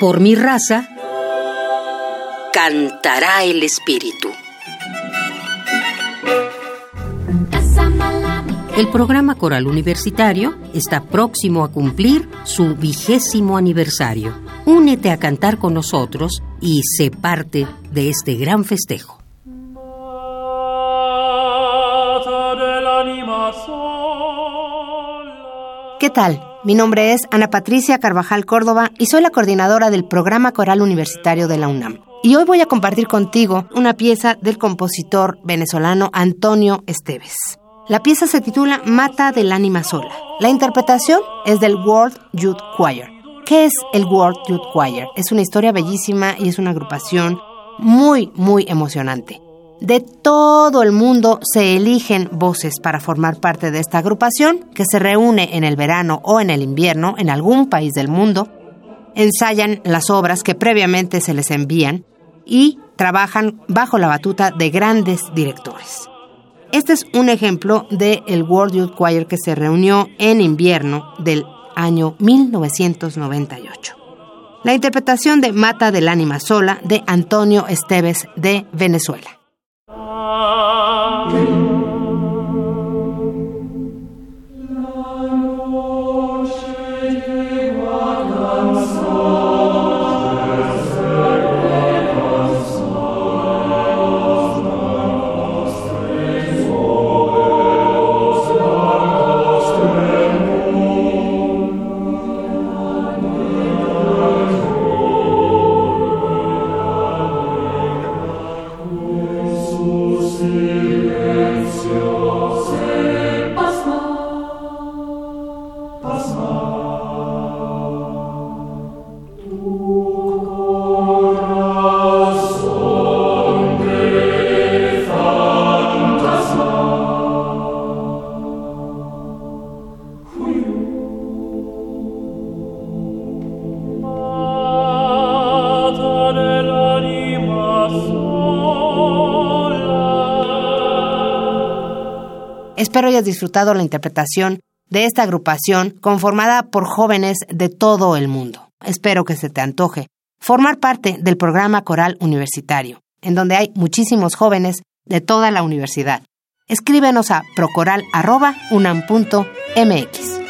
Por mi raza, cantará el espíritu. El programa coral universitario está próximo a cumplir su vigésimo aniversario. Únete a cantar con nosotros y sé parte de este gran festejo. ¿Qué tal? Mi nombre es Ana Patricia Carvajal Córdoba y soy la coordinadora del programa coral universitario de la UNAM. Y hoy voy a compartir contigo una pieza del compositor venezolano Antonio Esteves. La pieza se titula Mata del ánima sola. La interpretación es del World Youth Choir. ¿Qué es el World Youth Choir? Es una historia bellísima y es una agrupación muy, muy emocionante. De todo el mundo se eligen voces para formar parte de esta agrupación que se reúne en el verano o en el invierno en algún país del mundo, ensayan las obras que previamente se les envían y trabajan bajo la batuta de grandes directores. Este es un ejemplo del el World Youth Choir que se reunió en invierno del año 1998. La interpretación de Mata del ánima sola de Antonio Esteves de Venezuela. Amen. Espero hayas disfrutado la interpretación de esta agrupación conformada por jóvenes de todo el mundo. Espero que se te antoje formar parte del programa coral universitario, en donde hay muchísimos jóvenes de toda la universidad. Escríbenos a procoral.unam.mx.